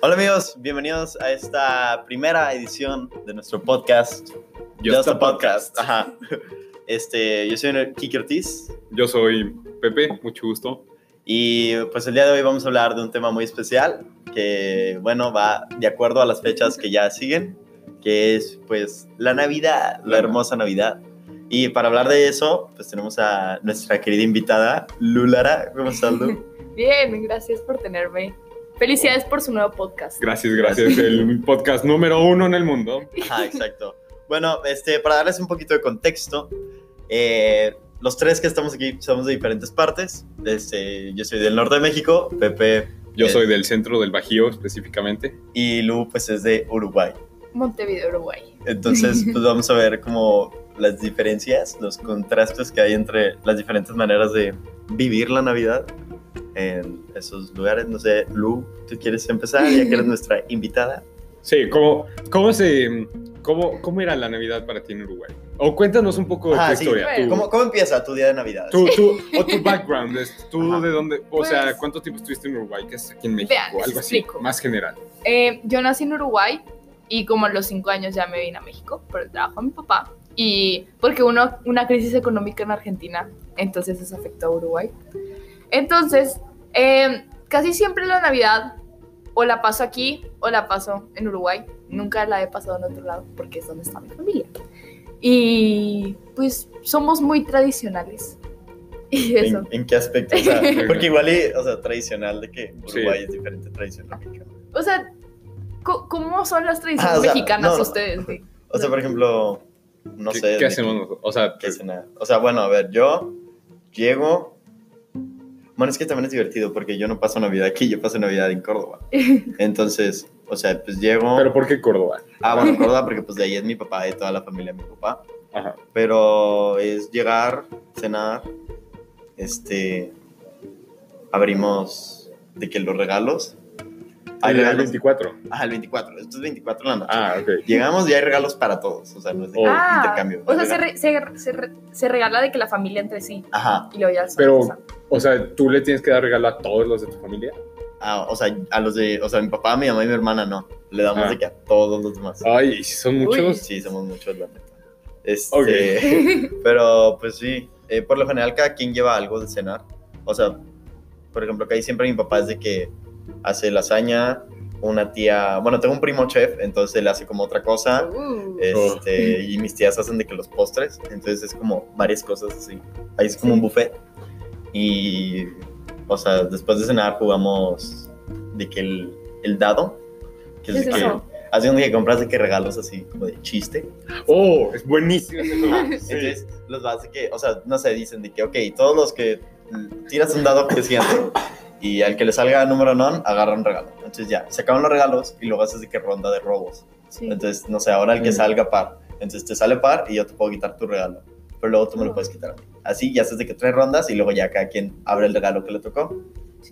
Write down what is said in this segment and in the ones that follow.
Hola amigos, bienvenidos a esta primera edición de nuestro podcast. Just a Podcast. Ajá. Este, yo soy Kiki Ortiz Yo soy Pepe, mucho gusto. y pues el día de hoy vamos a hablar de un tema muy especial que, bueno, va de acuerdo a las fechas que ya siguen, que es pues la Navidad, la La- hermosa Navidad. Y para hablar de eso, pues tenemos a nuestra querida invitada, Lulara. ¿Cómo estás, Lu? Bien, gracias por tenerme. Felicidades por su nuevo podcast. Gracias, gracias. El podcast número uno en el mundo. Ajá, exacto. Bueno, este, para darles un poquito de contexto, eh, los tres que estamos aquí somos de diferentes partes. Este, yo soy del norte de México, Pepe Yo soy del centro del Bajío específicamente. y Lu pues es de Uruguay. Montevideo, Uruguay. Entonces, pues vamos a ver como las diferencias, los contrastes que hay entre las diferentes maneras de vivir la Navidad en esos lugares. No sé, Lu, ¿tú quieres empezar? Ya que eres nuestra invitada. Sí, ¿cómo, cómo, se, cómo, ¿cómo era la Navidad para ti en Uruguay? O cuéntanos un poco de Ah, tu sí. historia. Bueno. ¿Cómo, cómo empieza tu día de Navidad? tú- tú- o tu background, es- tú Ajá. de dónde, o sea, Pues- ¿cuánto tiempo estuviste en Uruguay? ¿Qué es aquí en México? Vean, Algo así, explico. más general. Eh, yo nací en Uruguay y como a los cinco años ya me vine a México por el trabajo de mi papá. Y porque hubo una crisis económica en Argentina, entonces eso afectó a Uruguay. Entonces, eh, casi siempre la Navidad o la paso aquí o la paso en Uruguay. Nunca la he pasado en otro lado porque es donde está mi familia. Y pues somos muy tradicionales. Y eso. ¿En, en qué aspecto? O sea, porque igual, y, o sea, tradicional de que Uruguay es diferente a tradicional mexicana. O sea, ¿cómo son las tradiciones Ah, o sea, mexicanas no, no. ustedes? O sea, por ejemplo, no ¿Qué, sé. qué hacemos? O sea, qué cena. O sea, bueno, a ver, yo llego. Bueno, es que también es divertido porque yo no paso Navidad aquí, yo paso Navidad en Córdoba. Entonces, o sea, pues llego. ¿pero por qué Córdoba? Ah, bueno, Córdoba porque pues de ahí es mi papá y toda la familia de mi papá. Ajá. Pero es llegar, cenar, este. Abrimos de que los regalos. Hay El regalos. 24. Ah, el 24. Esto es 24 en la noche. Ah, ok. Llegamos y hay regalos para todos. O sea, no es de que Oh. Ah, intercambio. o sea, se, re- se, se re- se regala de que la familia entre sí Ajá. y luego ya se Pero-. O sea, ¿tú le tienes que dar regalo a todos los de tu familia? Ah, o sea, a los de. O sea, mi papá, mi mamá y mi hermana no. Le damos Ah. de que a todos los demás. Ay, si son muchos. Sí, somos muchos, la neta. Este. Pero, pues sí. eh, por lo general, cada quien lleva algo de cenar. O sea, por ejemplo, que ahí siempre mi papá es de que hace lasaña. Una tía. Bueno, tengo un primo chef, entonces él hace como otra cosa. Uh, Este, y mis tías hacen de que los postres, entonces es como varias cosas así. Ahí es como un buffet. Y, o sea, después de cenar jugamos de que el, el dado, que es ¿Qué de es que, hace un día que compras de que regalos así como de chiste. Oh, es buenísimo. ese juego. Sí. Entonces los vas de que, o sea, no sé, dicen de que, ok, todos los que tiras un dado creciente y al que le salga número non, agarra un regalo. Entonces ya, se acaban los regalos y luego haces de que ronda de robos. sí. Entonces, no sé, ahora el que Mm. salga par. Entonces te sale par y yo te puedo quitar tu regalo. Pero luego tú me lo puedes quitar a mí. Así ya haces de que tres rondas y luego ya cada quien abre el regalo que le tocó.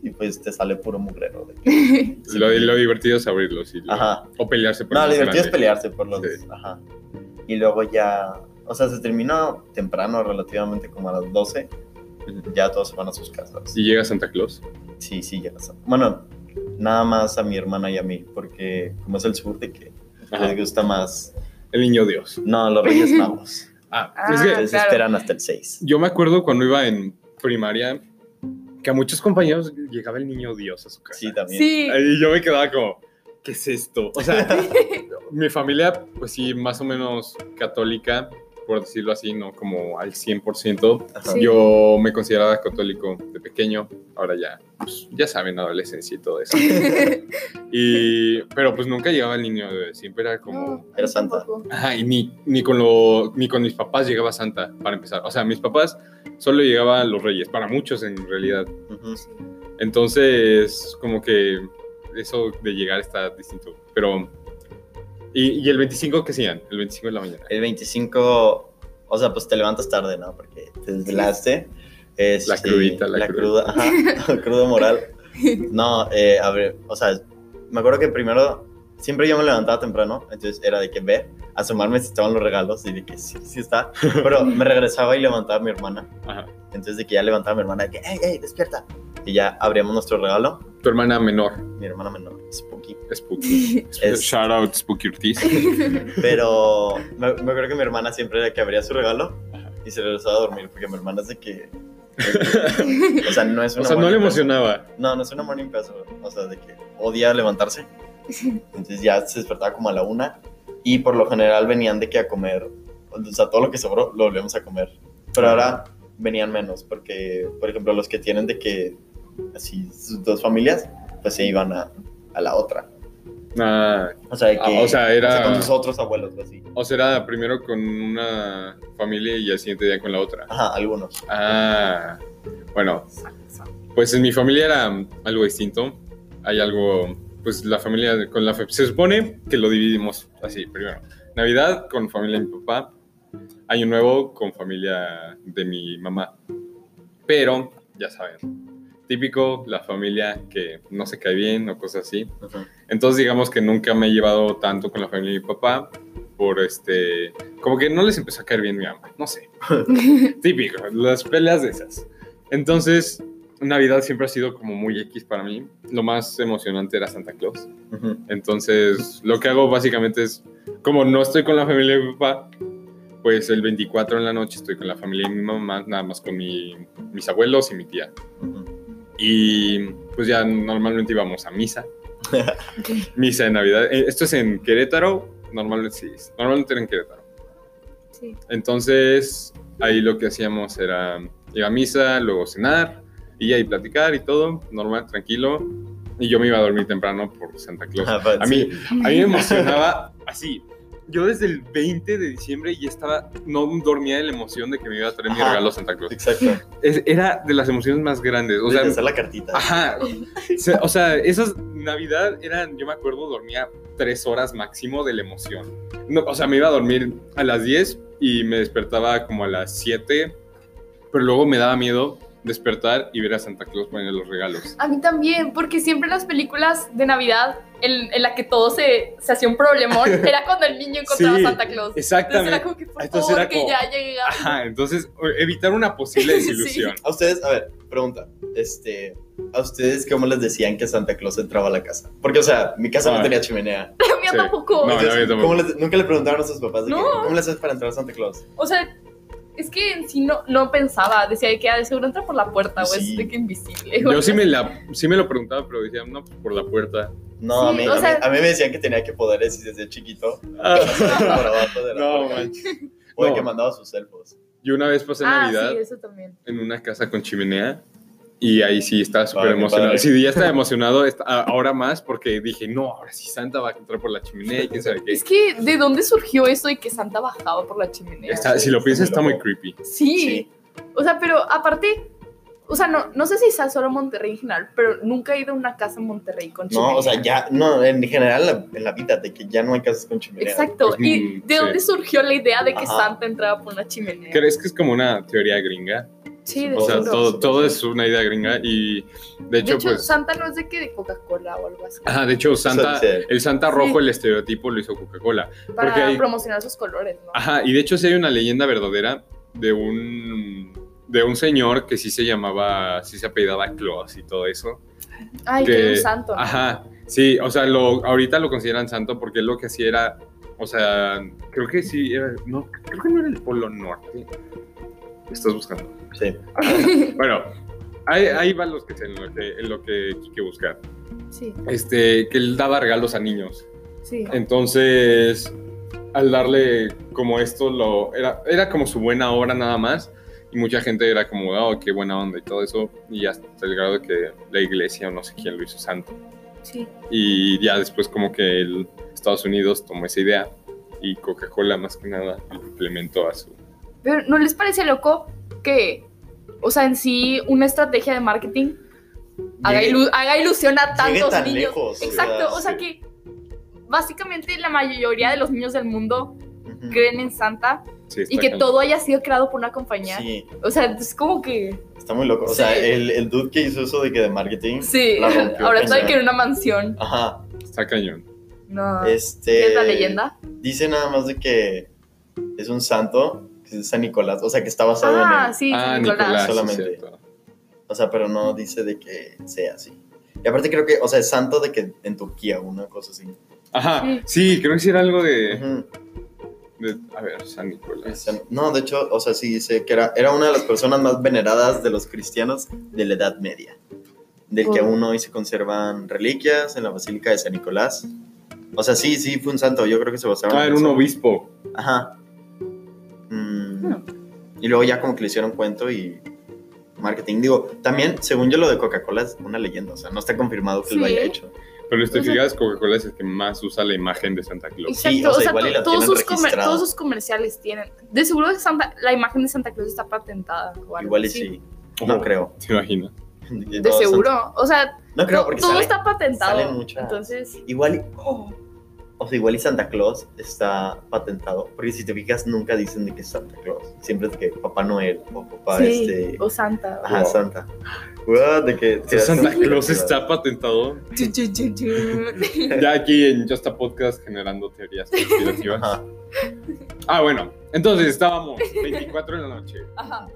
Y pues te sale puro mugrero. de que- Lo, lo divertido es abrirlos y lo- Ajá. o pelearse por No, el lo más divertido es grande. pelearse por los... Sí. Ajá. Y luego ya... O sea, se terminó temprano, relativamente como a las 12. Ujú. Ya todos se van a sus casas. Y llega Santa Claus. Sí, sí, ya las... Bueno, nada más a mi hermana y a mí. Porque como es el sur de que Ajá. les gusta más... El niño Dios. No, los Reyes Magos. Ah, Ah, es que Entonces claro. esperan hasta el 6. yo me acuerdo cuando iba en primaria que a muchos compañeros llegaba el niño Dios a su casa. Sí, también. Sí. Y yo me quedaba como, ¿qué es esto? O sea, mi familia, pues sí, más o menos católica, por decirlo así, no como al 100%. Ajá. Sí. Yo me consideraba católico de pequeño, ahora ya, pues, ya saben, adolescencia y todo eso. Y, pero pues nunca llegaba el niño, eh, siempre era como... No, Era Santa. Ajá, y ni, ni, con lo, ni con mis papás llegaba Santa, para empezar. O sea, mis papás solo llegaban los reyes, para muchos en realidad. Ujú. Entonces, como que eso de llegar está distinto. Pero... ¿Y, y el 25 qué hacían? El 25 de la mañana. El 25, o sea, pues te levantas tarde, ¿no? Porque te desvelaste. Este, La crudita, la cruda, ajá, crudo moral. No, eh, a ver, o sea, me acuerdo que primero, siempre yo me levantaba temprano, entonces era de que ver, asomarme si estaban los regalos y de que sí, sí está. Pero me regresaba y levantaba a mi hermana. Ajá. Entonces de que ya levantaba a mi hermana de que, hey, hey, despierta. Y ya abríamos nuestro regalo Tu hermana menor. Mi hermana menor, Spooky. Spooky. Es- Shout out Spooky Ortiz. Pero me, me acuerdo que mi hermana siempre era que abría su regalo y se regresaba a dormir porque mi hermana es de que. o sea, no es O una. sea, no le emocionaba. No, no es una morning person. O sea, de que odia levantarse. Entonces ya se despertaba como a la una. Y por lo general venían de que a comer. O sea, todo lo que sobró lo volvemos a comer. Pero ahora venían menos. Porque, por ejemplo, los que tienen de que. Así, sus dos familias, pues se iban a, a la otra. Ah, O sea, de que. Ah, o sea, era- con sus otros abuelos, o así. o sea, era primero con una familia y al siguiente día con la otra. Ajá, algunos. Ah, bueno, pues en mi familia era algo distinto. Hay algo, pues la familia con la se supone que lo dividimos así, primero. Navidad con familia de mi papá, Año Nuevo con familia de mi mamá. Pero, ya saben, típico la familia que no se cae bien o cosas así. Entonces digamos que nunca me he llevado tanto con la familia de mi papá por este, como que no les empezó a caer bien mi mamá, no sé. Típico, las peleas de esas. Entonces, Navidad siempre ha sido como muy X para mí. Lo más emocionante era Santa Claus. Entonces, lo que hago básicamente es, como no estoy con la familia de mi papá, pues el 24 en la noche estoy con la familia de mi mamá, nada más con mi- mis abuelos y mi tía. Ujú. Y pues ya normalmente íbamos a misa. Misa de Navidad. Eh, Esto es en Querétaro. Normalmente sí. Normalmente era en Querétaro. Sí. Entonces, ahí lo que hacíamos era ir a misa, luego cenar y ahí platicar y todo, normal, tranquilo. Y yo me iba a dormir temprano por Santa Claus. Ajá, pues, A mí, sí. a mí me emocionaba así. Yo desde el 20 de diciembre ya estaba, no dormía de la emoción de que me iba a traer mi regalo Santa Claus. Exacto. Es- era de las emociones más grandes. O sea, hacer la cartita. Ajá. O sea, esas Navidad eran, yo me acuerdo, dormía tres horas máximo de la emoción. No, o sea, me iba a dormir a las 10 y me despertaba como a las 7, pero luego me daba miedo despertar y ver a Santa Claus poner los regalos. A mí también, porque siempre en las películas de Navidad, en, en la que todo se, se hacía un problemón, era cuando el niño encontraba Sí, a Santa Claus. Entonces Exactamente. era como que, por Entonces favor, era que ya llegue. a- Ajá, entonces evitar una posible Sí. desilusión. A ustedes, a ver, pregunta. Este, ¿a ustedes cómo les decían que Santa Claus entraba a la casa? Porque, o sea, mi casa Ah. no tenía chimenea. La mía Sí. tampoco. No, Entonces, la mía tampoco. ¿cómo les- nunca le preguntaron a sus papás de que, No. ¿cómo le haces para entrar a Santa Claus? O sea, es que en sí no, no pensaba. Decía de que ah, de seguro entra por la puerta o Sí. es de que invisible. Yo sí me, la, sí me lo preguntaba, pero decía, no, por la puerta. No, Sí, a, mí, o a, mí, sea- a mí me decían que tenía que poderes y desde chiquito Ah, por abajo de la no, manches. O de No. que mandaba sus elfos. Yo una vez pasé Ah, Navidad sí, eso también. en una casa con chimenea y ahí sí estaba súper emocionado. padre. Sí, ya estaba emocionado est- a- ahora más porque dije, no, ahora sí Santa va a entrar por la chimenea y quién sabe qué. Es que, ¿de dónde surgió eso de que Santa bajaba por la chimenea? Está- si lo piensas está muy creepy. Sí. Sí. O sea, pero aparte, o sea, no, no sé si sea solo Monterrey en general, pero nunca he ido a una casa en Monterrey con chimenea. No, o sea, ya, no, en general en la, en la vida, de que ya no hay casas con chimenea. Exacto. Pues, ¿Y mm, de sí. dónde surgió la idea de que Ajá. Santa entraba por una chimenea? ¿Crees que es como una teoría gringa? Sí, de O sea, seguro. todo, todo es una idea gringa y de De hecho, hecho, pues... Santa no es de que de Coca-Cola o algo así. Ajá, de hecho, Santa, el Santa Sí. rojo, el estereotipo lo hizo Coca-Cola. para porque hay- promocionar sus colores, ¿no? Ajá, y de hecho sí hay una leyenda verdadera de un de un señor que sí se llamaba, sí se apellidaba Claus y todo eso. Ay, que, que- era un santo. ¿no? Ajá, sí, o sea, lo, ahorita lo consideran santo porque él lo que hacía era, o sea, creo que sí, era, no, creo que no era el Polo Norte. Estás buscando. Sí. Bueno, ahí, ahí van los que en lo que, en lo que hay que buscar. Sí, Este, que él daba regalos a niños. sí. Entonces, al darle como esto, lo, era, era como su buena obra nada más. Y mucha gente era como, oh, qué buena onda y todo eso. Y hasta el grado de que la iglesia o no sé quién lo hizo santo. sí. Y ya después como que el Estados Unidos tomó esa idea y Coca-Cola más que nada lo implementó a su... Pero ¿no les parece loco que, o sea, en sí, una estrategia de marketing haga, Llegue- ilu- haga ilusión a tantos tan niños? lejos, Exacto, o sea sí. que básicamente la mayoría de los niños del mundo creen en Santa Sí, y está que cañón. todo haya sido creado por una compañía. Sí, O sea, es como que... está muy loco. O sea, el, el dude que hizo eso de que de marketing. Sí, La rompió ahora cañón. que en una mansión. Ajá. Está cañón. No. Este. ¿Qué es la leyenda? Dice nada más de que es un santo, que es San Nicolás. O sea, que está basado Ah, en él. sí, ah, San Nicolás. Solamente. O sea, pero no dice de que sea así. Y aparte creo que, o sea, es santo de que en Turquía, una cosa así. Ajá, Sí. sí, creo que sí era algo de, A ver, San Nicolás. San- No, de hecho, o sea, sí dice que era, era una de las personas más veneradas de los cristianos de la Edad Media. Del que Oh. aún hoy se conservan reliquias en la Basílica de San Nicolás. O sea, sí, sí, fue un santo. Yo creo que se basaron Ah, en era un obispo. Ajá. Mm, Hmm. Y luego ya como que le hicieron cuento y marketing. Digo, también, según yo, lo de Coca-Cola es una leyenda. O sea, no está confirmado que lo Sí. haya hecho. Pero si te fijas, Coca-Cola es el que más usa la imagen de Santa Claus. Exacto, Sí, o sea, o sea, igual y to- la todos, sus todos sus comerciales tienen. De seguro que Santa, la imagen de Santa Claus está patentada. algo Igual y así. sí. No Ojo, creo. ¿Te imaginas? De seguro. O sea, No creo porque todo sale- está patentado. muchas- Entonces, Igual y, oh, o sea, igual y Santa Claus está patentado, porque si te fijas nunca dicen de que es Santa Claus, siempre es de que Papá Noel o Papá sí, este, o Santa. ajá, o- Santa. What, de que Si Santa Claus está patentado. Ya aquí en Just a Podcast generando teorías conspirativas. Ajá. Ah, bueno. Entonces estábamos 24 en la noche. Ajá.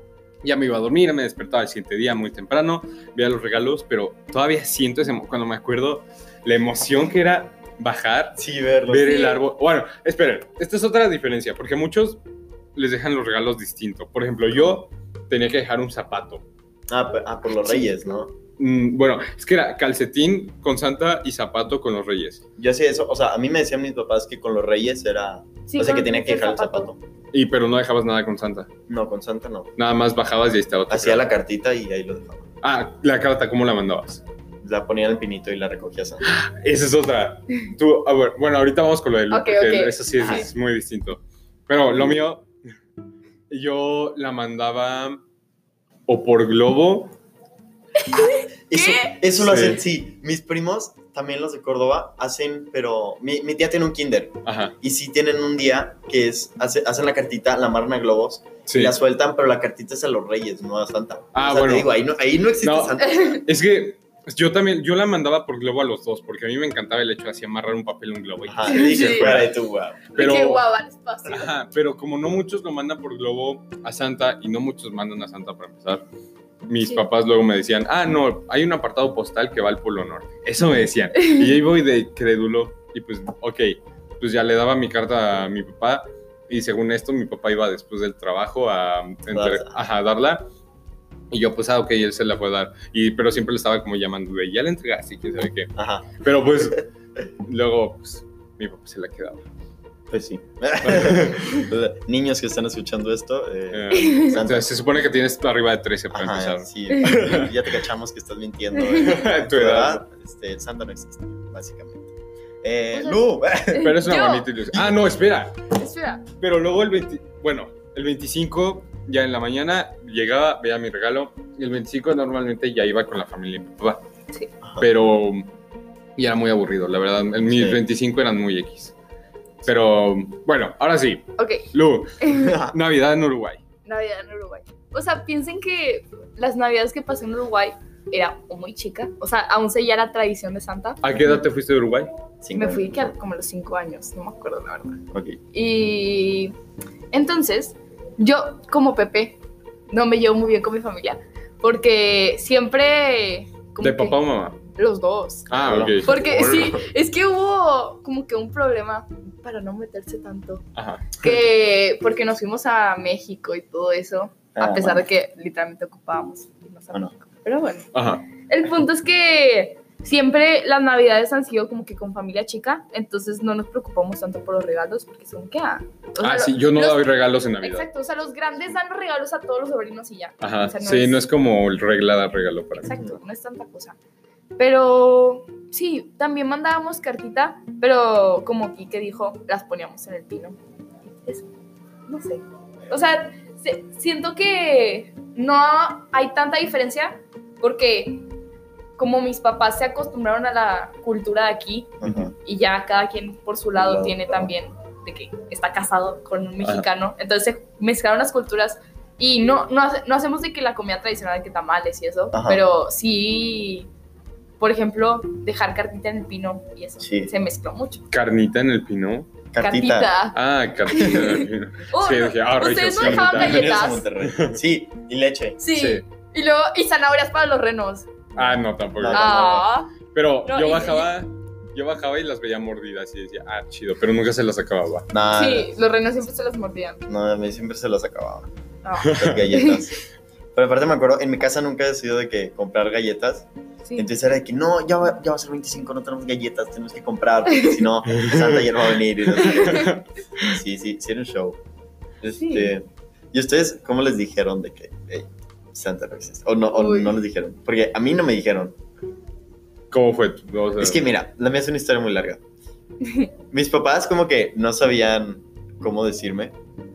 Ya me iba a dormir, me despertaba el siguiente día muy temprano, veía los regalos, pero todavía siento ese, cuando me acuerdo la emoción que era bajar, Sí, verlo. ver Sí. el árbol. Bueno, esperen, esta es otra diferencia, porque muchos les dejan los regalos distintos. Por ejemplo, yo tenía que dejar un zapato. Ah, ah, por los reyes, ¿no? Mm, bueno, es que era calcetín con Santa y zapato con los reyes. Yo hacía eso, o sea, a mí me decían mis papás que con los reyes era, Sí, o sea, que tenía que dejar el zapato. Y pero no dejabas nada con Santa. No, con Santa no. Nada más bajabas y ahí estaba Hacía la cartita y ahí lo dejaba. Ah, la carta, ¿cómo la mandabas? La ponía en el pinito y la recogía Santa. Esa es otra. Tú, a ver, bueno, ahorita vamos con lo de Lu, Ok, porque ok. eso sí es, muy distinto. Pero lo mío, yo la mandaba o por globo. Eso, ¿Qué? eso lo Sí. hacen, sí. Mis primos, también los de Córdoba, hacen, pero mi, mi tía tiene un kinder. Ajá, Y sí tienen un día que es, hace- hacen la cartita, la amarran a globos sí. y la sueltan, pero la cartita es a los reyes, no a Santa. Ah, O sea, te bueno. digo, ahí no, ahí no existe No. Santa. Es que yo también, yo la mandaba por globo a los dos, porque a mí me encantaba el hecho de así amarrar un papel a un globo. y- Ajá, y fuera. Pero- Qué guau, al espacio. Ajá, pero como no muchos lo mandan por globo a Santa y no muchos mandan a Santa para empezar, mis Sí. papás luego me decían, ah, no, hay un apartado postal que va al Polo Norte. Eso me decían. Y ahí voy de crédulo y pues, ok, pues ya le daba mi carta a mi papá y según esto mi papá iba después del trabajo a, entre- Darla. ajá, a darla. Y yo, pues, ah, ok, él se la fue a dar. Y, pero siempre le estaba como llamando de, ya la entregaste, quién sabe qué. Ajá, Pero pues, luego, pues, mi papá se la quedaba. pues sí. Niños que están escuchando esto, eh, Eh, entonces, se supone que tienes arriba de 13 para Ajá, empezar. sí, ya te cachamos que estás mintiendo. eh. Tu edad. Este, Santa no existe, básicamente. Eh, O sea, Lu, Pero es una Yo. bonita ilusión. Ah, no, espera. Espera. Pero luego el 20, bueno, el 25 ya en la mañana llegaba, veía mi regalo. Y el 25 normalmente ya iba con la familia de mi papá. Sí. Pero ya era muy aburrido, la verdad. En mis Sí. 25 eran muy X. Pero bueno, ahora sí. Ok. Lu, Navidad en Uruguay. Navidad en Uruguay. O sea, piensen que las navidades que pasé en Uruguay era muy chica. O sea, aún seguía la tradición de Santa. ¿A qué edad te fuiste de Uruguay? Cinco Me fui que a- como a los cinco años, no me acuerdo la verdad. Ok. Y entonces, yo como Pepe, no me llevo muy bien con mi familia. Porque siempre... como ¿De que- papá o mamá? Los dos. Ah, ok. Porque sí, es que hubo como que un problema para no meterse tanto. Ajá. Que porque nos fuimos a México y todo eso, Ah, a pesar bueno. de que literalmente ocupábamos irnos a Bueno. México. Pero bueno, Ajá. el punto es que siempre las navidades han sido como que con familia chica, entonces no nos preocupamos tanto por los regalos porque son que ah, o sea, Ah, sí, yo no los- doy regalos en Navidad. Exacto, o sea, los grandes dan los regalos a todos los sobrinos y ya. Ajá. O sea, no sí, es- no es como el regla dar regalo para mí. Exacto, no es tanta cosa. Pero sí, también mandábamos cartita, pero como Kike dijo, las poníamos en el pino. Eso, no sé. O sea, se- siento que no hay tanta diferencia porque como mis papás se acostumbraron a la cultura de aquí Ajá. y ya cada quien por su lado Lado, tiene claro. también de que está casado con un mexicano, entonces se mezclaron las culturas y no, no, no hacemos de que la comida tradicional de que tamales y eso, Ajá. pero sí, por ejemplo, dejar cartita en el pino y eso, Sí. se mezcló mucho. Carnita en el pino. Cartita. Ah, cartita en el pino. Oh, Sí, dije, ah, ¿Ustedes no dejaban galletas? Sí, y leche. Sí. Sí. Y luego, y zanahorias para los renos. Ah, no, tampoco. No, no. Ah, Pero No, yo y- bajaba, yo bajaba y las veía mordidas y decía, ah, chido, pero nunca se las acababa. Nah, Sí, los renos siempre se las mordían. no, a mí siempre se los acababa. No. Las galletas. Pero aparte me acuerdo, en mi casa nunca he sido de que comprar galletas. Sí. Entonces era de que no, ya va, ya va a ser 25, no tenemos galletas, tenemos que comprar, porque si no, Santa ya no va a venir. y no sé qué. Sí, sí, sí, era un show. Este, ¿Y ustedes cómo les dijeron de que hey, Santa no existe? O, no, o Uy. no les dijeron. Porque a mí no me dijeron. ¿Cómo fue? O sea, Es que mira, la mía es una historia muy larga. Mis papás como que no sabían cómo decirme.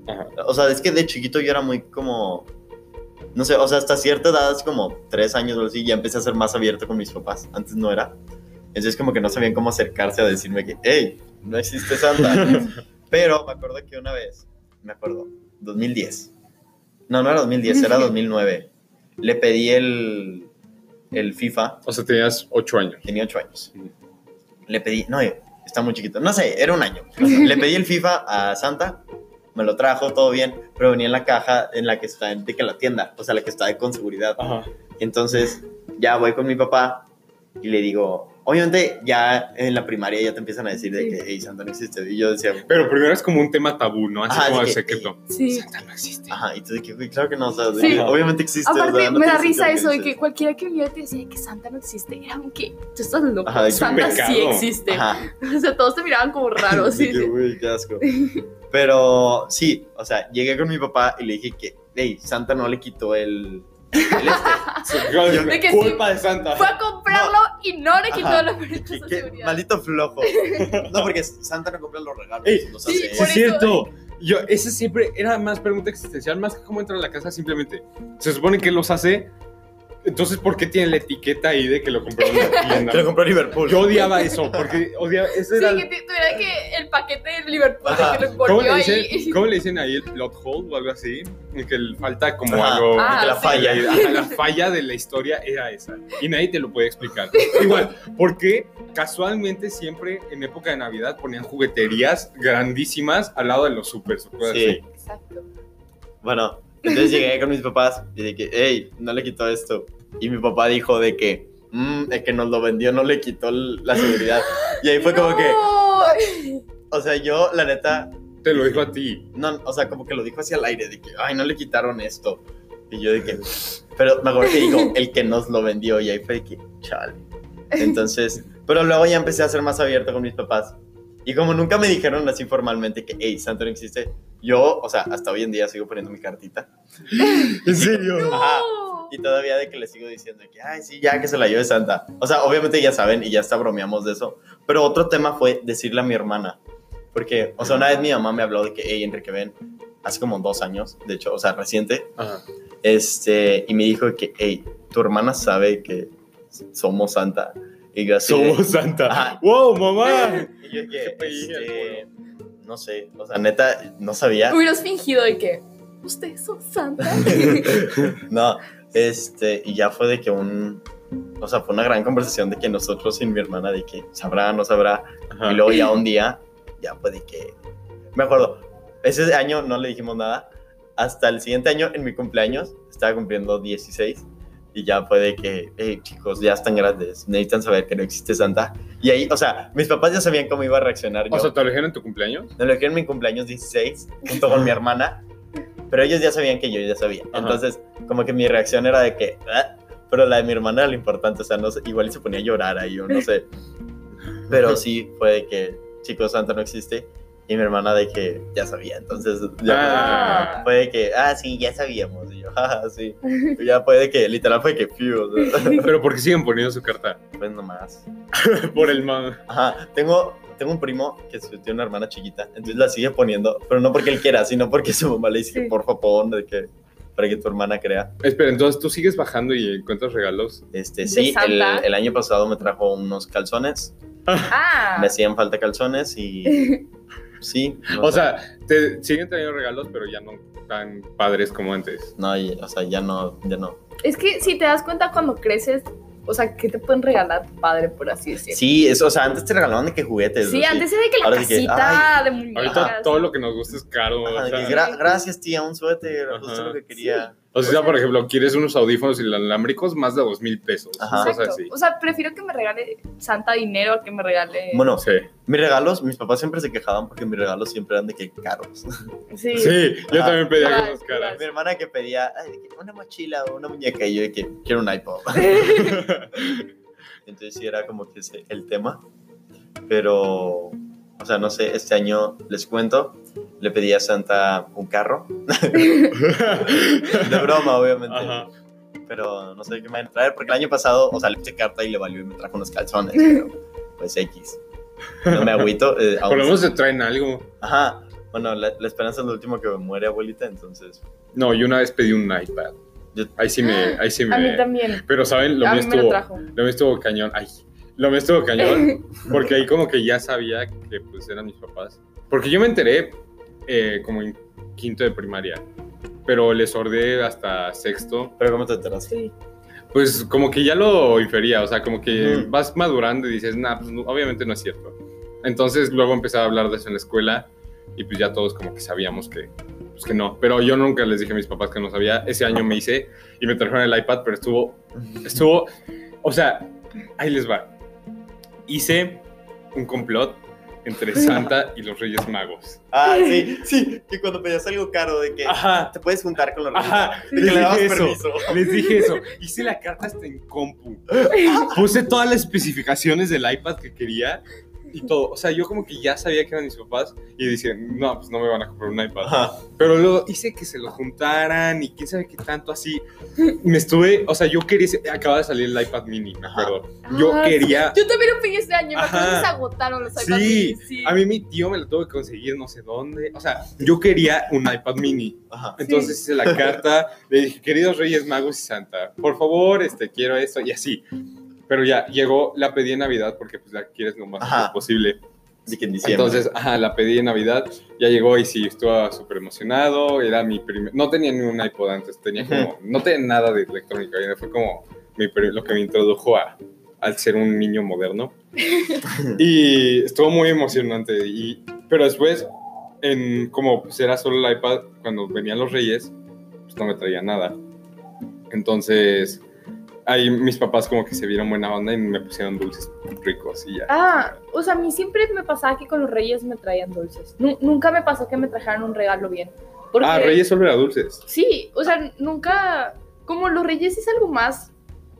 Ajá. O sea, es que de chiquito yo era muy como... No sé, o sea, hasta cierta edad, como tres años o así, ya empecé a ser más abierto con mis papás. Antes no era. Entonces como que no sabían cómo acercarse a decirme que, hey, no existe Santa. Pero me acuerdo que una vez, me acuerdo, 2010. No, no era 2010, era 2009. Le pedí el, el FIFA, O sea, tenías ocho años. tenía ocho años. Le pedí, no, está muy chiquito, no sé, era un año. Le pedí el FIFA a Santa, me lo trajo, todo bien, pero venía en la caja en la que está en de que la tienda, o sea, la que está con seguridad. Ajá. Entonces, ya voy con mi papá y le digo, obviamente ya en la primaria ya te empiezan a decir de que, hey, Santa no existe. Y yo decía, Pero primero es como un tema tabú, ¿no? Así Ajá, como de el secreto. Sí. Santa no existe. ajá, y tú de que, güey, claro que no, o sea, Sí. que obviamente existe. o sea, Aparte, no me da risa eso de que cualquiera que viniera te decía que Santa no existe. Era como que tú estás loco. Ajá, Santa sí existe. Ajá. O sea, todos te miraban como raros. Sí, que, sí. güey, qué asco. Pero sí, o sea, llegué con mi papá y le dije que, hey, Santa no le quitó el, el este. De que Culpa de Santa. Fue a comprarlo y no le quitó Ajá. los perritos de seguridad. maldito flojo. No, porque Santa no compra los regalos. Ey, los sí, hace Sí, por es cierto. Yo, ese siempre era más pregunta existencial, más que cómo entra a la casa, simplemente. Se supone que los hace. Entonces, ¿por qué tiene la etiqueta ahí de que lo compró en la Que lo tienda? compró Liverpool. Yo odiaba eso, porque odiaba. Ese Sí, era. que tuviera que el paquete de Liverpool Ajá. de que lo ¿Cómo le, ahí. dicen, ¿Cómo le dicen ahí el plot hole o algo así? Que falta como Ajá, algo. Ah, que la sí. falla. Ajá, la falla de la historia era esa. Y nadie te lo puede explicar. Igual, porque casualmente siempre en época de Navidad ponían jugueterías grandísimas al lado de los supers Sí. así. Exacto. Bueno, entonces llegué con mis papás y que, hey, no le quitó esto. Y mi papá dijo de que, "Mm, el que nos lo vendió no le quitó la seguridad. Y ahí fue como que, que. o sea, yo, la neta, Te lo dijo a ti. no, o sea, como que lo dijo hacia el aire, de que, ay, no le quitaron esto. Y yo de que, pero me acuerdo que dijo, el que nos lo vendió. Y ahí fue de que, chale. Entonces, pero luego ya empecé a ser más abierto con mis papás. Y como nunca me dijeron así formalmente que, hey, Santa no existe, yo, o sea, hasta hoy en día sigo poniendo mi cartita. ¿En serio? Ajá. Y todavía de que le sigo diciendo que, ay, sí, ya que se la lleve Santa. O sea, obviamente ya saben y ya hasta bromeamos de eso. Pero otro tema fue decirle a mi hermana. Porque, o sea, una vez mi mamá me habló de que, hey, Enrique, ven, hace como dos años, de hecho, o sea, reciente, Ajá. este, y me dijo que, hey, tu hermana sabe que somos Santa. Y yo así de- Somos Santa. Ajá. ¡Wow, mamá! y yo que, este, no sé, o sea, neta, no sabía. Hubieras fingido de que ustedes son Santa. No, este, y ya fue de que un, o sea, fue una gran conversación de que nosotros y mi hermana de que sabrá, no sabrá, Ajá. y luego ya un día, ya fue de que, me acuerdo, ese año no le dijimos nada, hasta el siguiente año, en mi cumpleaños, estaba cumpliendo 16, y ya fue de que, hey, chicos, ya están grandes, necesitan saber que no existe Santa, y ahí, o sea, mis papás ya sabían cómo iba a reaccionar yo. O sea, ¿te lo dijeron en tu cumpleaños? Me lo dijeron en mi cumpleaños 16, junto con mi hermana, pero ellos ya sabían que yo ya sabía. Ajá. Entonces, como que mi reacción era de que, "Ah", pero la de mi hermana era lo importante, o sea, no sé, igual se ponía a llorar ahí, o no sé. Pero sí, fue de que, chicos, Santa no existe, y mi hermana de que ya sabía, entonces ya Ah. fue de que, ah, sí, ya sabíamos, y yo, ah, sí. Y ya fue de que, literal fue que, fiu, o sea, Pero ¿por qué siguen poniendo su carta? pues nomás. Por el man. Ajá, tengo, tengo un primo que su- tiene una hermana chiquita, entonces la sigue poniendo, pero no porque él quiera, sino porque su mamá le dice que por favor, de que, para que tu hermana crea. Espera, entonces tú sigues bajando y encuentras regalos. Este, ¿De sí, el año pasado me trajo unos calzones, Ah. me hacían falta calzones y sí. O sea, te siguen trayendo regalos, pero ya no tan padres como antes. No, y- o sea, ya no, ya no. Es que si te das cuenta cuando creces, o sea, ¿qué te pueden regalar tu padre, por así decirlo? Sí, eso, o sea, antes te regalaban de que juguetes. Sí, ¿no? antes era de que la Ahora sí que, casita de muñecas. Ahorita todo lo que nos gusta es caro. Ajá, o de sea, que gra- gracias, tía, un suéter, justo lo que quería. O sea, por ejemplo, quieres unos audífonos inalámbricos más de dos mil pesos. Ajá. Cosas Exacto. así. O sea, prefiero que me regale Santa dinero a que me regale. Bueno, Sí. mis regalos, mis papás siempre se quejaban porque mis regalos siempre eran de que caros. sí. Sí, yo Ah. también pedía Ah, cosas caras. Mi hermana que pedía "Ay, de que una mochila o una muñeca y yo de que quiero un iPod. Entonces sí era como que ese el tema. Pero, o sea, no sé, este año les cuento, le pedí a Santa un carro. De broma, obviamente. Ajá. Pero no sé qué me van a traer, porque el año pasado, o sea, le puse carta y le valió y me trajo unos calzones. Pero, pues X. No me agüito. eh, Por lo menos sí. te traen algo. Ajá. Bueno, la, la esperanza es lo último que me muere, abuelita, entonces. No, yo una vez pedí un iPad. Yo- Ahí sí me. Ahí sí A mí me. también. Pero, ¿saben? Lo a mío mí me lo estuvo. trajo. Lo mío estuvo cañón. Ay. Lo mío estuvo cañón. Porque ahí como que ya sabía que pues eran mis papás. Porque yo me enteré eh, como en quinto de primaria. Pero les ordené hasta sexto. Pero ¿cómo te enteras? Sí. Pues como que ya lo infería. O sea, como que vas madurando y dices, nah, pues no- obviamente no es cierto. Entonces luego empecé a hablar de eso en la escuela. Y pues ya todos como que sabíamos que, pues que no. Pero yo nunca les dije a mis papás que no sabía. Ese año me hice y me trajeron el iPad, pero estuvo Estuvo, o sea, ahí les va. Hice un complot entre Santa y los Reyes Magos. Ah, sí, sí, que cuando pedías algo caro de que Ajá, te puedes juntar con los ajá, reyes, de les que le dabas dije eso. permiso. Les dije eso. Hice la carta hasta en compu. Puse todas las especificaciones del iPad que quería y todo. O sea, yo como que ya sabía que eran mis papás y decían, no, pues no me van a comprar un iPad. Ajá. Pero luego hice que se lo juntaran y quién sabe qué tanto así. Me estuve, o sea, yo quería, acaba de salir el iPad mini, me acuerdo. Yo Ah, quería... Yo también lo pedí este año. Me acuerdo que se agotaron los iPads. Sí, sí. a mí mi tío me lo tuvo que conseguir no sé dónde. O sea, yo quería un iPad mini. Ajá. Entonces hice la carta, le dije, queridos Reyes Magos y Santa, por favor, este, quiero esto y así. Pero ya, llegó, la pedí en Navidad porque pues la quieres lo más Ajá. posible. De que en diciembre. Entonces, ajá, la pedí en Navidad, ya llegó y sí, estuve súper emocionado, era mi primer, no tenía ni un iPod antes, tenía como, no tenía nada de electrónica, fue como mi lo que me introdujo a, al ser un niño moderno. y estuvo muy emocionante, y, pero después, en, como pues era solo el iPad, cuando venían los reyes, pues no me traía nada. Entonces, ahí mis papás como que se vieron buena onda y me pusieron dulces ricos y ya. Ah, o sea, a mí siempre me pasaba que con los reyes me traían dulces. Nu- nunca me pasó que me trajeran un regalo bien. Porque, Ah, Reyes solo era dulces. Sí, o sea, nunca. Como los reyes es algo más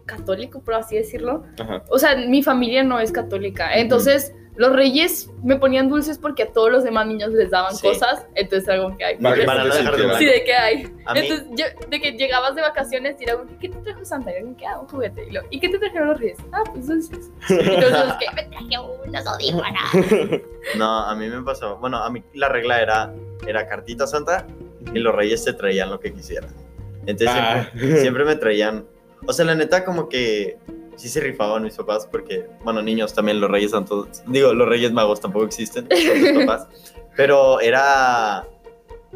católico, por así decirlo. Ajá. O sea, mi familia no es católica. Entonces, los reyes me ponían dulces porque a todos los demás niños les daban Sí. cosas. Entonces, era como que hay. Para que Para no dejar de Sí, de qué hay. Entonces, yo, de que llegabas de vacaciones y era como, ¿qué te trajo Santa? Y era que, ah, un juguete. Y, lo, ¿Y qué te trajeron los reyes? Ah, pues dulces. Entonces, que me traje unos audífonos. no, a mí me pasó. Bueno, a mí la regla era, era cartita santa y los reyes te traían lo que quisieran. Entonces Ah. siempre, siempre me traían. O sea, la neta, como que sí se rifaban mis papás porque, bueno, niños también, los reyes santos. Digo, los reyes magos tampoco existen, son mis papás. Pero era.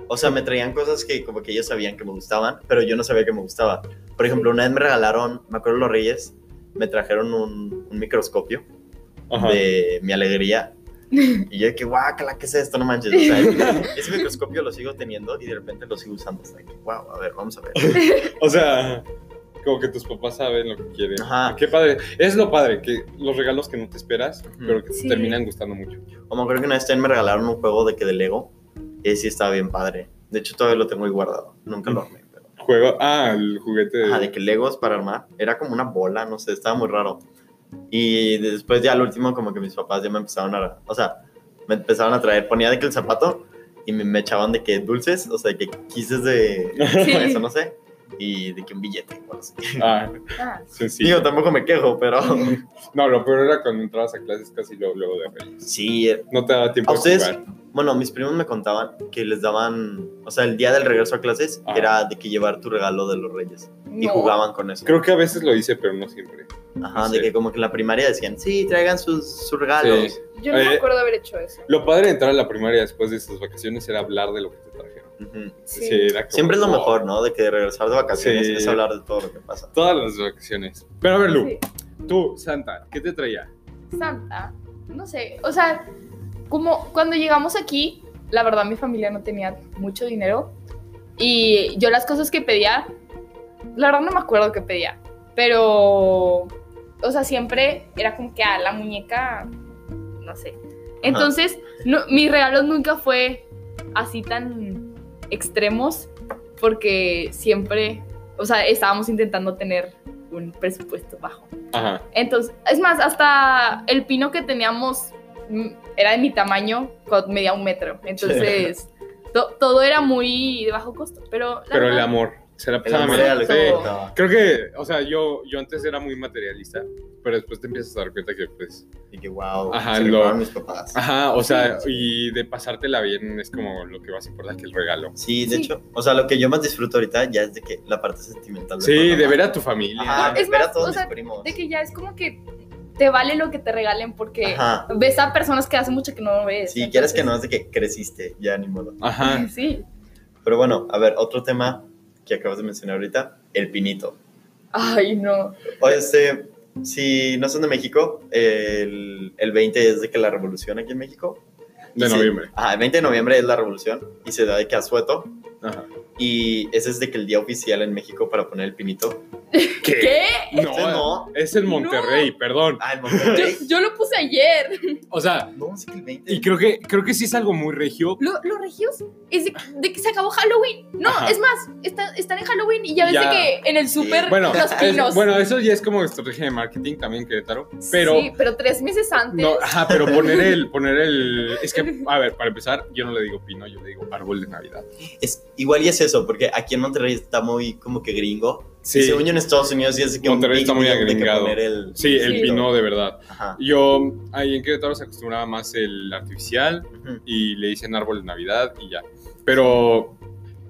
O sea, me traían cosas que como que ellos sabían que me gustaban, pero yo no sabía que me gustaba. Por ejemplo, una vez me regalaron, me acuerdo los reyes, me trajeron un, un microscopio Ajá. de mi alegría. Y yo de que, guácala, ¿qué es esto? No manches. O sea, ese microscopio lo sigo teniendo y de repente lo sigo usando. Hasta que, wow, a ver, vamos a ver. O sea, como que tus papás saben lo que quieren. Ajá. Qué padre. Es lo padre, que los regalos que no te esperas, pero que te Sí. terminan gustando mucho. O me acuerdo que una vez también me regalaron un juego de que de Lego. Y ese sí estaba bien padre. De hecho, todavía lo tengo ahí guardado. Nunca lo armé. Pero... Juego, ah, el juguete. Ajá, de que Legos para armar. Era como una bola, no sé, estaba muy raro. Y después ya al último como que mis papás ya me empezaron a... O sea, me empezaron a traer, ponía de que el zapato y me, me echaban de que dulces, o sea, de que quises de... Sí. Eso, no sé. Y de que un billete, o algo así. Ah, Ah, sencillo. Digo, tampoco me quejo, pero... No, lo peor era cuando entrabas a clases casi luego, luego de Reyes. Sí, No te daba tiempo a de ustedes... jugar. Bueno, mis primos me contaban que les daban... O sea, el día del regreso a clases Ah. era de que llevar tu regalo de los reyes. Y no. jugaban con eso. Creo que a veces lo hice, pero no siempre. Ajá, no de sé. que como que en la primaria decían, sí, traigan sus, sus regalos. Sí. Yo no me Eh, acuerdo haber hecho eso. Lo padre de entrar a la primaria después de estas vacaciones era hablar de lo que te trajeron. Ujú. Sí. era como, Siempre es lo wow. mejor, ¿no? De que regresar de vacaciones Sí. es hablar de todo lo que pasa. Todas las vacaciones. Pero a ver, Lu, Sí. tú, Santa, ¿qué te traía? Santa, no sé, o sea, como cuando llegamos aquí, la verdad mi familia no tenía mucho dinero y yo las cosas que pedía la verdad no me acuerdo qué pedía, pero, o sea, siempre era como que a la muñeca, no sé. Entonces, no, mis regalos nunca fue así tan extremos porque siempre, o sea, estábamos intentando tener un presupuesto bajo. Ajá. Entonces, es más, hasta el pino que teníamos mm, era de mi tamaño, medía un metro. Entonces, to- todo era muy de bajo costo. Pero, la Pero verdad, El amor Sí. era lo que Sí. Creo que, o sea, yo, yo antes era muy materialista, pero después te empiezas a dar cuenta que, pues, Y que, wow, Ajá, se lo- mis papás. ajá, o sea, y de pasártela bien es como lo que más importa que el regalo. Sí, de Sí. hecho, o sea, lo que yo más disfruto ahorita ya es de que la parte sentimental. Sí, papá, de ver a tu familia. Ajá, Es de ver más, a todos o sea, mis primos. de que ya es como que te vale lo que te regalen porque Ajá. ves a personas que hace mucho que no ves. Sí, quieres que no entonces- es de que creciste, ya ni modo. Ajá. Sí. Pero bueno, a ver, otro tema que acabas de mencionar ahorita, el pinito. Ay, no. O este, si no son de México, el, el 20 es de que la revolución aquí en México. De se- noviembre. Ajá, el 20 de noviembre es la revolución y se da de que a Sueto. Ajá. Y ese es de que el día oficial en México para poner el pinito. ¿Qué? No, Ese no. es el Monterrey, perdón. Ah, el Yo, Monterrey. yo lo puse ayer. O sea, no, sí que el 20. y creo que, creo que sí es algo muy regio. Lo- los regios es de, de que se acabó Halloween. No, Ajá. es más, está- están en Halloween y ya ves Ya. de que en el súper Bueno, los es- pinos. bueno, eso ya es como estrategia de marketing también, Querétaro. Pero, Sí, pero tres meses antes. no, ajá, pero poner el, poner el, es que, a ver, para empezar, yo no le digo pino, yo le digo árbol de Navidad. Es, igual y es eso, porque aquí en Monterrey está muy como que gringo. Sí. Y según yo en Estados Unidos sí es que Monterrey está muy agringado. el Sí, el Sí. pino de verdad. Ajá. Yo, ahí en Querétaro se acostumbraba más el artificial Ujú. y le dicen árbol de Navidad y ya. Pero,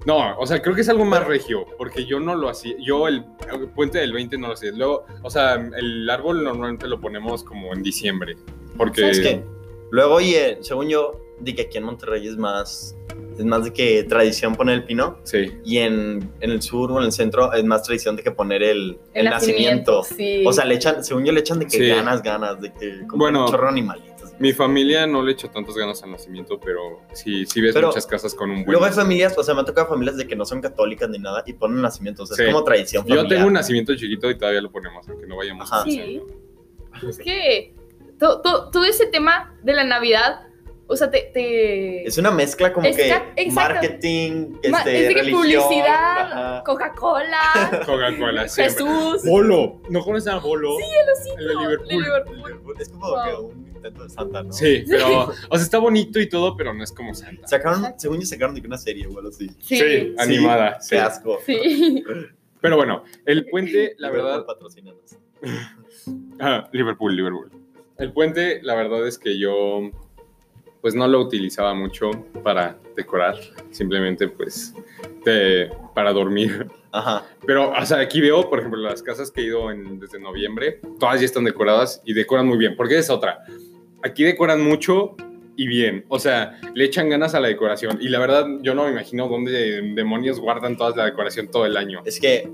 no, o sea, creo que es algo más regio, porque yo no lo hacía, yo el, el puente del 20 no lo hacía. Luego, o sea, el árbol normalmente lo ponemos como en diciembre, porque... ¿Sabes qué? Luego, oye, según yo, de que aquí en Monterrey es más, es más de que tradición poner el pino. Sí. Y en, en el sur o en el centro es más tradición de que poner el, el, nacimiento. Sí. O sea, le echan, según yo le echan de que Sí. ganas, ganas, de que como Bueno, un chorro animalitos. Mi familia no le echo tantas ganas al nacimiento, pero sí, sí ves Pero muchas casas con un buen... Luego hay familias, o sea, me ha tocado familias de que no son católicas ni nada y ponen nacimiento. O sea, Sí. es como tradición Yo tengo un nacimiento chiquito y todavía lo ponemos, aunque no vayamos Ajá. al Sí. Es que to- to- todo ese tema de la Navidad, o sea, te. te- Es una mezcla como Es que exacto. marketing, ma- este, es de que religión. publicidad. Coca-Cola, Coca-Cola. Jesús. Bolo, ¿no conoces a Bolo? Sí, el de no, Liverpool. de Liverpool. Es como Wow. que un intento de Santa, ¿no? Sí, pero, o sea, está bonito y todo, pero no es como Santa. Sacaron, según yo sacaron de que una serie o algo así. Sí. animada. Sí, sí. Qué asco. Sí. Pero bueno, el puente, la verdad. patrocínanos. Ah, Liverpool, Liverpool. El puente, la verdad es que yo, pues no lo utilizaba mucho para decorar, simplemente, pues, de- para dormir. Ajá. Pero, o sea, aquí veo, por ejemplo, las casas que he ido en- desde noviembre, todas ya están decoradas y decoran muy bien, porque es otra. Aquí decoran mucho y bien, o sea, le echan ganas a la decoración y la verdad yo no me imagino dónde demonios guardan toda la decoración todo el año. Es que,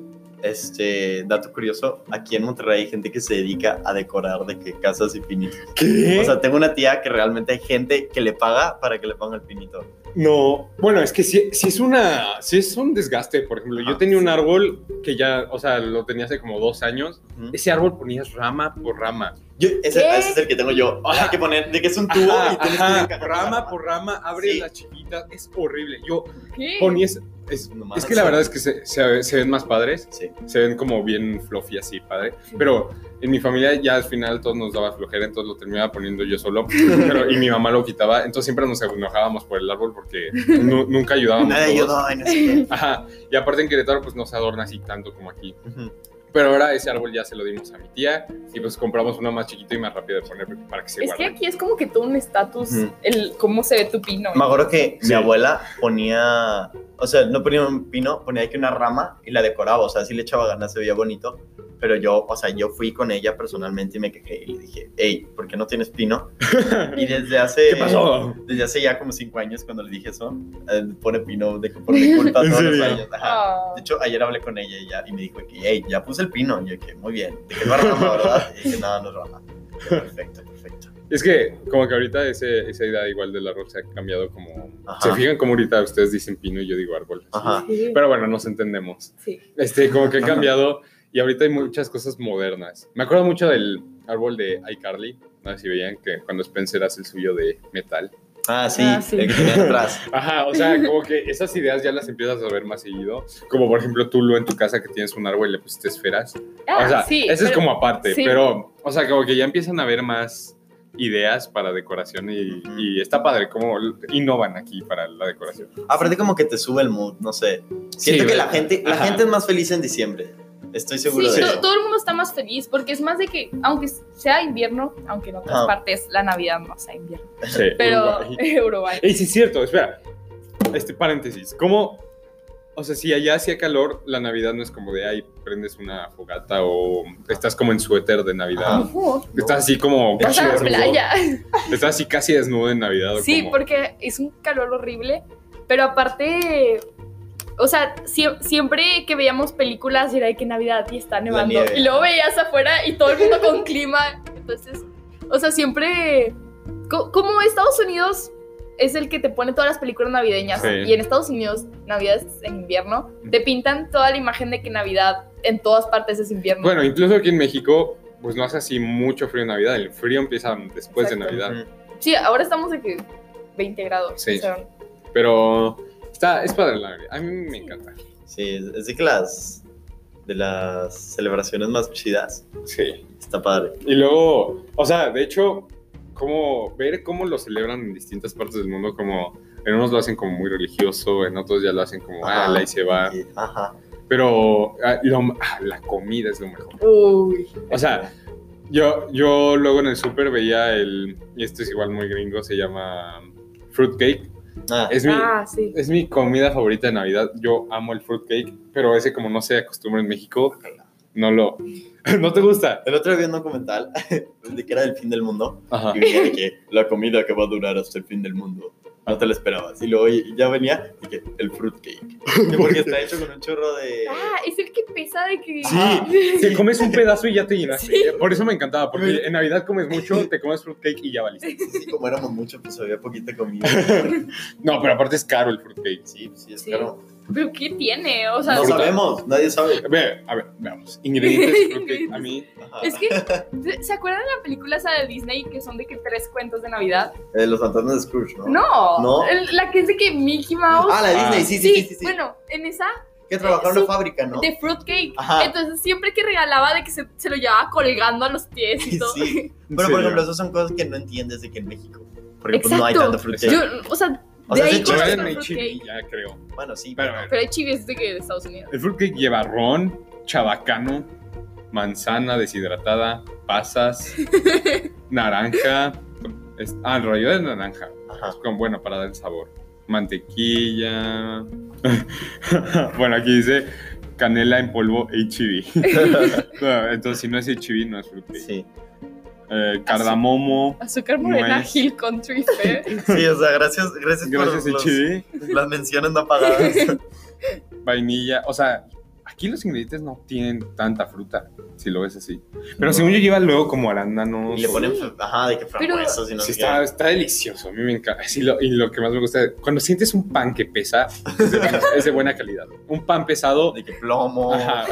este, dato curioso, aquí en Monterrey hay gente que se dedica a decorar de que casas y pinitos. ¿Qué? O sea, tengo una tía que realmente hay gente que le paga para que le ponga el pinito. No, bueno, es que si, si es una, si es un desgaste, por ejemplo, yo Ajá, tenía un árbol que ya, o sea, lo tenía hace como dos años, ese árbol ponías rama por rama. Yo, ese, es el que tengo yo. Ajá. Hay que poner de que es un tubo Ajá, y tienes ajá, que rama por rama, abres Sí. las chiquitas, es horrible. Yo ¿Qué? ponías, es, Nomás. es que la verdad es que se, se- se ven más padres, Sí. se ven como bien fluffy así, padre. Pero en mi familia ya al final todos nos daba flojera, entonces lo terminaba poniendo yo solo, pero, y mi mamá lo quitaba, entonces siempre nos enojábamos por el árbol porque nu- nunca ayudábamos. Nadie todos. ayudó en ese. Ajá, y aparte en Querétaro pues no se adorna así tanto como aquí. Ujú. Pero ahora ese árbol ya se lo dimos a mi tía y pues compramos uno más chiquito y más rápido de poner para que se Es que aquí es como que todo un estatus, el cómo se ve tu pino. Me acuerdo que Sí. mi abuela ponía, o sea, no ponía un pino, ponía aquí una rama y la decoraba, o sea, sí le echaba ganas, se veía bonito, pero yo, o sea, yo fui con ella personalmente y me quejé y le dije, hey, ¿por qué no tienes pino? Y desde hace... ¿Qué pasó? Desde hace ya como cinco años cuando le dije eso, eh, pone pino de, por mi culpa ¿En todos los serio? años. Ajá. Ah. De hecho, ayer hablé con ella y, ya, y me dijo que, hey, ya puse el pino. Y yo que, muy bien. De que no rama, ¿verdad? Y dije, no, no es rama. Perfecto, perfecto. Es que como que ahorita ese, esa idea igual del árbol se ha cambiado como Ajá. ¿Se fijan cómo ahorita ustedes dicen pino y yo digo árbol? Ajá. Sí. Pero bueno, nos entendemos. sí. Este, como que ha cambiado y ahorita hay muchas cosas modernas. Me acuerdo mucho del árbol de iCarly. No sé si veían que cuando Spencer hace el suyo de metal. Ah, sí, Ah, sí. atrás. Ajá, o sea, como que esas ideas ya las empiezas a ver más seguido. Como por ejemplo tú, Lu, en tu casa que tienes un árbol y le pusiste esferas. Ah, o sea, sí, eso es como aparte, sí. pero, o sea, como que ya empiezan a ver más ideas para decoración y, Ujú. y está padre cómo innovan aquí para la decoración. Aparte como que te sube el mood, no sé. Siento Sí, que ¿verdad? la gente, la Ajá. gente es más feliz en diciembre. Estoy seguro Sí, de eso. todo el mundo está más feliz porque es más de que, aunque sea invierno, aunque en otras partes la Navidad no sea invierno, Sí, pero Uruguay. Uruguay. Sí es cierto, espera. Este paréntesis, ¿cómo? O sea, si allá hacía calor, la Navidad no es como de ahí prendes una fogata o estás como en suéter de Navidad. Estás así como Vas a desnudo. playa. Estás así casi desnudo en Navidad. Sí, como- porque es un calor horrible, pero aparte, o sea, sie- siempre que veíamos películas era de que Navidad y está nevando, y luego veías afuera y todo el mundo con clima, entonces, o sea, siempre, co- como Estados Unidos es el que te pone todas las películas navideñas, Sí. y en Estados Unidos Navidad es en invierno, te pintan toda la imagen de que Navidad en todas partes es invierno. Bueno, incluso aquí en México, pues no hace así mucho frío en Navidad. El frío empieza después Exacto. de Navidad. Sí, ahora estamos que 20 grados. Sí. o sea, Pero está, es padre la Navidad. A mí me encanta. Sí, es- es de que las de las celebraciones más chidas Sí. está padre. Y luego, o sea, de hecho, como ver cómo lo celebran en distintas partes del mundo, como en unos lo hacen como muy religioso, en otros ya lo hacen como, ah, Ajá. la se va. Sí, Ajá. Pero ah, lo- ah, la comida es lo mejor. Uy. O sea, yo, yo luego en el súper veía el, y esto es igual muy gringo, se llama fruitcake. Ah, Es mi, Ah, sí. es mi comida favorita de Navidad. Yo amo el fruitcake, pero ese como no se acostumbra en México, no lo... ¿No te gusta? el otro día vi un documental de que era del fin del mundo Ajá. y venía de que la comida que va a durar hasta el fin del mundo. No te lo esperabas. Y luego ya venía y que el fruitcake. Que Porque está hecho con un chorro de... Ah, es el que pesa de que. Sí, te comes un pedazo y ya te llenaste. Sí. Por eso me encantaba, porque en Navidad comes mucho, te comes fruitcake y ya valiste. Sí, sí, como éramos mucho, pues había poquita comida. No, pero aparte es caro el fruitcake. Sí, sí, es Sí. caro. ¿Pero qué tiene? O sea, No sabemos, nadie sabe. Ve, a ver, veamos. Ingredientes de fruitcake. A mí, Ajá. es que. ¿Se acuerdan de la película esa de Disney que son de que tres cuentos de Navidad? Eh, los fantasmas de Scrooge, ¿no? No. ¿No? el- la que es de que Mickey Mouse. Ah, la de Disney, Ah. sí, sí, sí, sí. sí. Bueno, en esa que trabajaron en la fábrica, ¿no? de fruitcake. Ajá. Entonces siempre que regalaba de que se, se lo llevaba colgando a los pies y todo. Sí. ¿En Pero por ejemplo, esas son cosas que no entiendes de que en México. Porque pues no hay tanta fruta. Yo, o sea, O de sea, ahí en el ya creo. Bueno, sí, Pero, pero. Pero el chibi es de que de Estados Unidos. El fruitcake lleva ron, chabacano, manzana deshidratada, pasas, naranja. es- ah, el rollo de naranja. Ajá. Es como bueno para dar el sabor. Mantequilla. bueno, aquí dice canela en polvo HB. No, Entonces, si no es HB, no es fruitcake. Sí. Eh, cardamomo. Azúcar morena Nuez. Hill Country Fair. Sí, o sea, gracias, gracias, Gracias, por los- las menciones no pagadas. Vainilla. O sea, aquí los ingredientes no tienen tanta fruta, si lo ves así. Pero según yo lleva luego como arándanos. Y le ponen, ajá, de que frambuesas y no Sí, sé está, está delicioso, a mí me encanta. Sí, lo- y lo que más me gusta, cuando sientes un pan que pesa, es de, buena, es de buena calidad. Un pan pesado, De que plomo. ajá.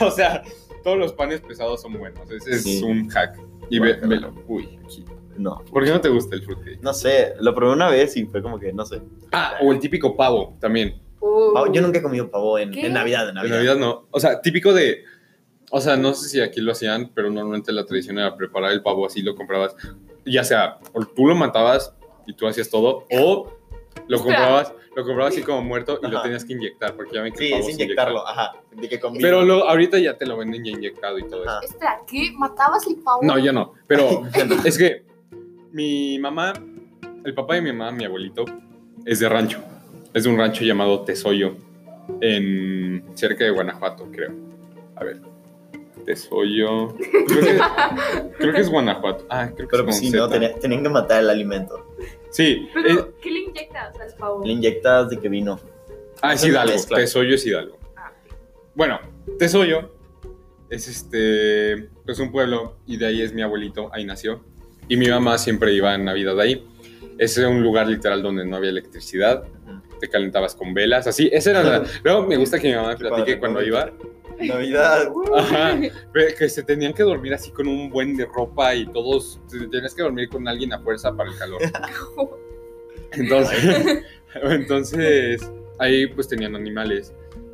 o sea, todos los panes pesados son buenos. Ese es Sí. un hack. Y ve, velo. Uy, aquí. No. ¿Por qué no te gusta el fruitcake? No sé, lo probé una vez y fue como que, no sé. Ah, o el típico pavo también. Uh. Pavo- yo nunca he comido pavo en, en Navidad, en En Navidad. Navidad no. O sea, típico de. O sea, no sé si aquí lo hacían, pero normalmente la tradición era preparar el pavo así, lo comprabas. Ya sea, o tú lo matabas y tú hacías todo, o lo Espera. comprabas, lo comprabas así como muerto y lo tenías que inyectar, porque ya ven que Sí, es inyectarlo, inyecta. ajá. De que con Pero lo, ahorita ya te lo venden ya inyectado y todo eso. Ajá. Espera, ¿qué? ¿Matabas el pavo? No, yo no. Pero es que mi mamá, el papá de mi mamá, mi abuelito, es de rancho. Es de un rancho llamado Tesoyo, en cerca de Guanajuato, creo. A ver. Tesoyo. Creo que, creo que es Guanajuato. Ah, creo que Pero es pues sí, no, tenía- tenían que matar el alimento. Sí. Pero, eh, ¿qué le inyectas al pavo? Le inyectas de que vino. ah, es Hidalgo. Tesoyo es Hidalgo. Ah, Bueno, Tesoyo es este, pues un pueblo y de ahí es mi abuelito, ahí nació. Y mi mamá siempre iba en Navidad ahí. Ese era un lugar literal donde no había electricidad, te calentabas con velas, así. Esa era la... Luego me gusta que mi mamá platique padre, cuando iba. Navidad. Ajá, que se tenían que dormir así con un buen de ropa y todos, te- tenías que dormir con alguien a fuerza para el calor. Entonces, entonces ahí pues tenían animales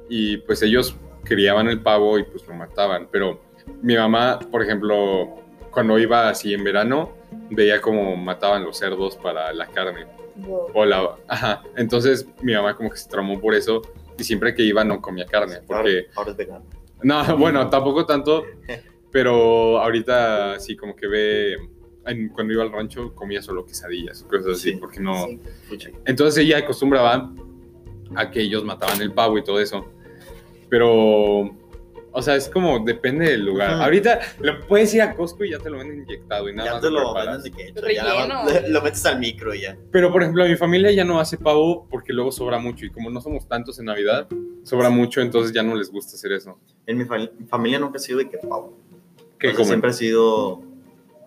y pues ellos criaban el pavo y pues lo mataban. Pero mi mamá, por ejemplo, cuando iba así en verano, veía cómo mataban los cerdos para la carne. O la, ajá. Entonces mi mamá como que se traumó por eso y siempre que iba no comía carne. Porque, Ahora, ahora es vegano. No, bueno, tampoco tanto, pero ahorita sí como que ve, en- cuando iba al rancho comía solo quesadillas, cosas así, Sí. porque no... Sí. Entonces ella acostumbraba a que ellos mataban el pavo y todo eso. Pero, o sea, es como depende del lugar. Ahorita lo puedes ir a Costco y ya te lo venden inyectado y nada Ya más te lo preparas. venden de que hecho. Ya lo metes al micro y ya. Pero, por ejemplo, mi familia ya no hace pavo porque luego sobra mucho. Y como no somos tantos en Navidad, sobra mucho, entonces ya no les gusta hacer eso. En mi fam- familia nunca ha sido de que pavo. ¿Qué O sea, siempre ha sido.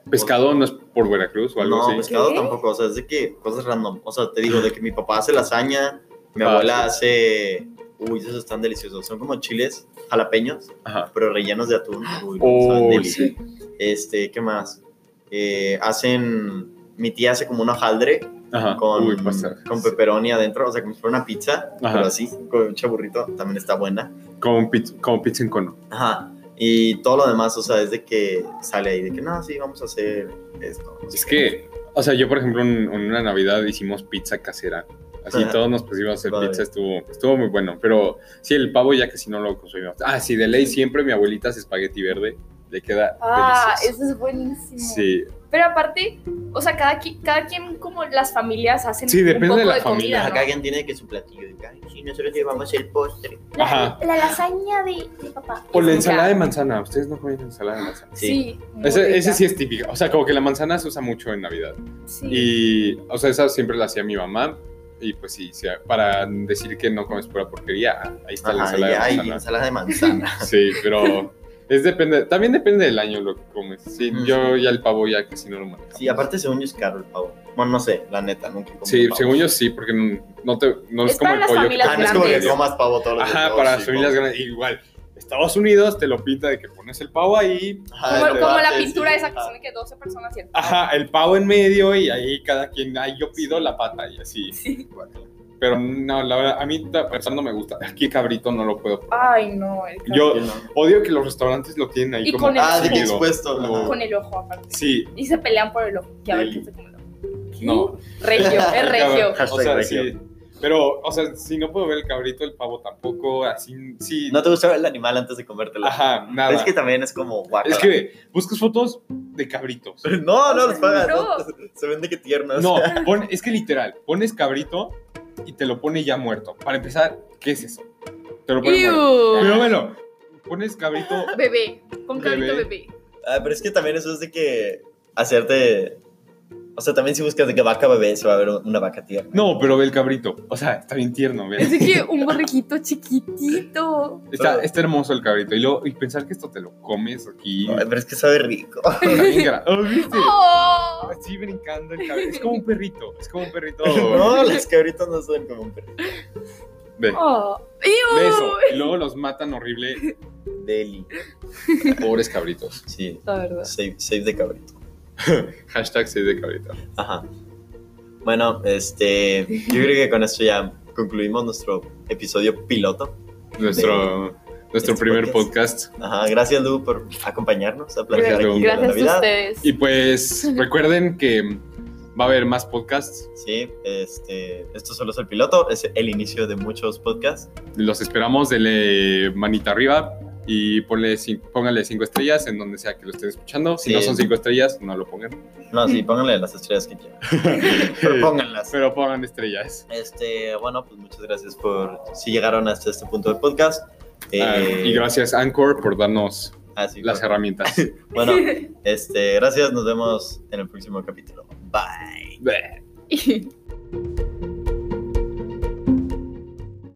¿Pescado no es por Veracruz o algo no, así? pescado ¿Qué? tampoco. O sea, es de que cosas random. O sea, te digo, de que mi papá hace lasaña, mi Ah, abuela sí. hace. Uy, esos están deliciosos. Son como chiles jalapeños, Ajá. pero rellenos de atún. Uy, Oh, sí. Este, ¿qué más? Eh, hacen. Mi tía hace como un hojaldre Ajá. con, Uy, pasa. con pepperoni adentro, o sea, como si fuera una pizza, Ajá. pero así, con un chaburrito, también está buena. Como, pizza, como pizza en cono. Ajá. Y todo lo demás, o sea, es de que sale ahí, de que no, sí, vamos a hacer esto. Es que, o sea, yo por ejemplo en, en una Navidad hicimos pizza casera. Así Ajá. todos nos pusimos a hacer Padre. pizza, estuvo, estuvo muy bueno. Pero sí, el pavo ya que si no lo consumimos. Ah, sí, de ley siempre mi abuelita hace espagueti verde. Le queda Ah, delicioso. eso es buenísimo. Sí, Pero aparte, o sea, cada, qui- cada quien, como las familias hacen Sí, un depende poco de la de familia. comida, ¿no? Cada quien tiene que su platillo, sí, nosotros llevamos el postre. Ajá. La, la lasaña de, de papá. O la ensalada de manzana. ¿Ustedes no comen ensalada de manzana? Sí. Sí. Ese, ese sí es típico. O sea, como que la manzana se usa mucho en Navidad. Sí. Y, o sea, esa siempre la hacía mi mamá. Y pues sí, sí, para decir que no comes pura porquería, ahí está la ensalada de hay manzana. ensalada de manzana. Sí, pero es depende, también depende del año lo que comes. Sí, Mm. yo ya el pavo ya casi no lo manejo. Sí, aparte según yo es caro el pavo. Bueno, no sé, la neta, nunca como Sí, pavo. según yo sí, porque no, te, no es, Es como el pollo. familias Ah, no es como que comas pavo todos los días. Ajá, para sí, las familias pavo. grandes. Igual, Estados Unidos te lo pinta de que pones el pavo ahí. Ajá, como, como la pintura sí, esa que ajá. son de que 12 personas y el Ajá, el pavo en medio y ahí cada quien, ahí yo pido la pata y así. Sí. Pero no, la verdad, a mí no me gusta. Aquí cabrito no lo puedo probar. Ay, no. El Yo no. odio que los restaurantes lo tienen ahí Y como con el- Ah, de que exhibido. expuesto. No. ajá. Con el ojo aparte. Sí, Y se pelean por el ojo. Que a ver quién se come el ojo. No. Regio, es regio. O sea, regio. sí. Pero, o sea, si no puedo ver el cabrito, el pavo tampoco, así, sí. ¿No te gusta ver el animal antes de comértelo? Ajá, nada. Es que también es como guacala. Es que buscas fotos de cabritos. No, no los pagas. No. no. Se ven de que tiernos. No, pon- es que literal, pones cabrito y te lo pone ya muerto. Para empezar, ¿qué es eso? Te lo pone muerto. Iu. Pero bueno, pones cabrito. Bebé. Con cabrito Bebé. bebé. Ah, pero es que también eso es de que hacerte. O sea, también si buscas de que vaca bebé, se va a ver una vaca tierna. No, pero ve el cabrito. O sea, está bien tierno, ve. Es de que un borreguito chiquitito. Está, está hermoso el cabrito. Y, luego, y pensar que esto te lo comes aquí. Ay, pero es que sabe rico. Está bien gra- ¿Oh, ¿Viste? Oh. Así brincando el cabrito. Es como un perrito. Es como un perrito. No, los cabritos no son como un perro. Ve. Oh. Ve eso. Y luego los matan horrible. Deli. Pobres cabritos. Sí. La verdad. Save, save de cabrito. Hashtag 6 de cabrito. Ajá. Bueno, este. Yo creo que con esto ya concluimos nuestro episodio piloto. Nuestro, nuestro Este primer podcast. podcast. Ajá. Gracias, Lu, por acompañarnos a platicar Gracias, aquí de Gracias a Navidad. ustedes. Y pues recuerden que va a haber más podcasts. Sí, este. Esto solo es el piloto, es el inicio de muchos podcasts. Los esperamos. Denle manita arriba y ponle, cin- pónganle cinco estrellas en donde sea que lo estén escuchando. Si Sí. no son cinco estrellas, no lo pongan. No, sí, pónganle las estrellas que quieran. Pero pónganlas. Pero pongan estrellas. Este, bueno, pues muchas gracias por si llegaron hasta este punto del podcast. Eh, Ah, y gracias Anchor por darnos ah, sí, las herramientas. Bueno, este, gracias, nos vemos en el próximo capítulo. Bye. Y-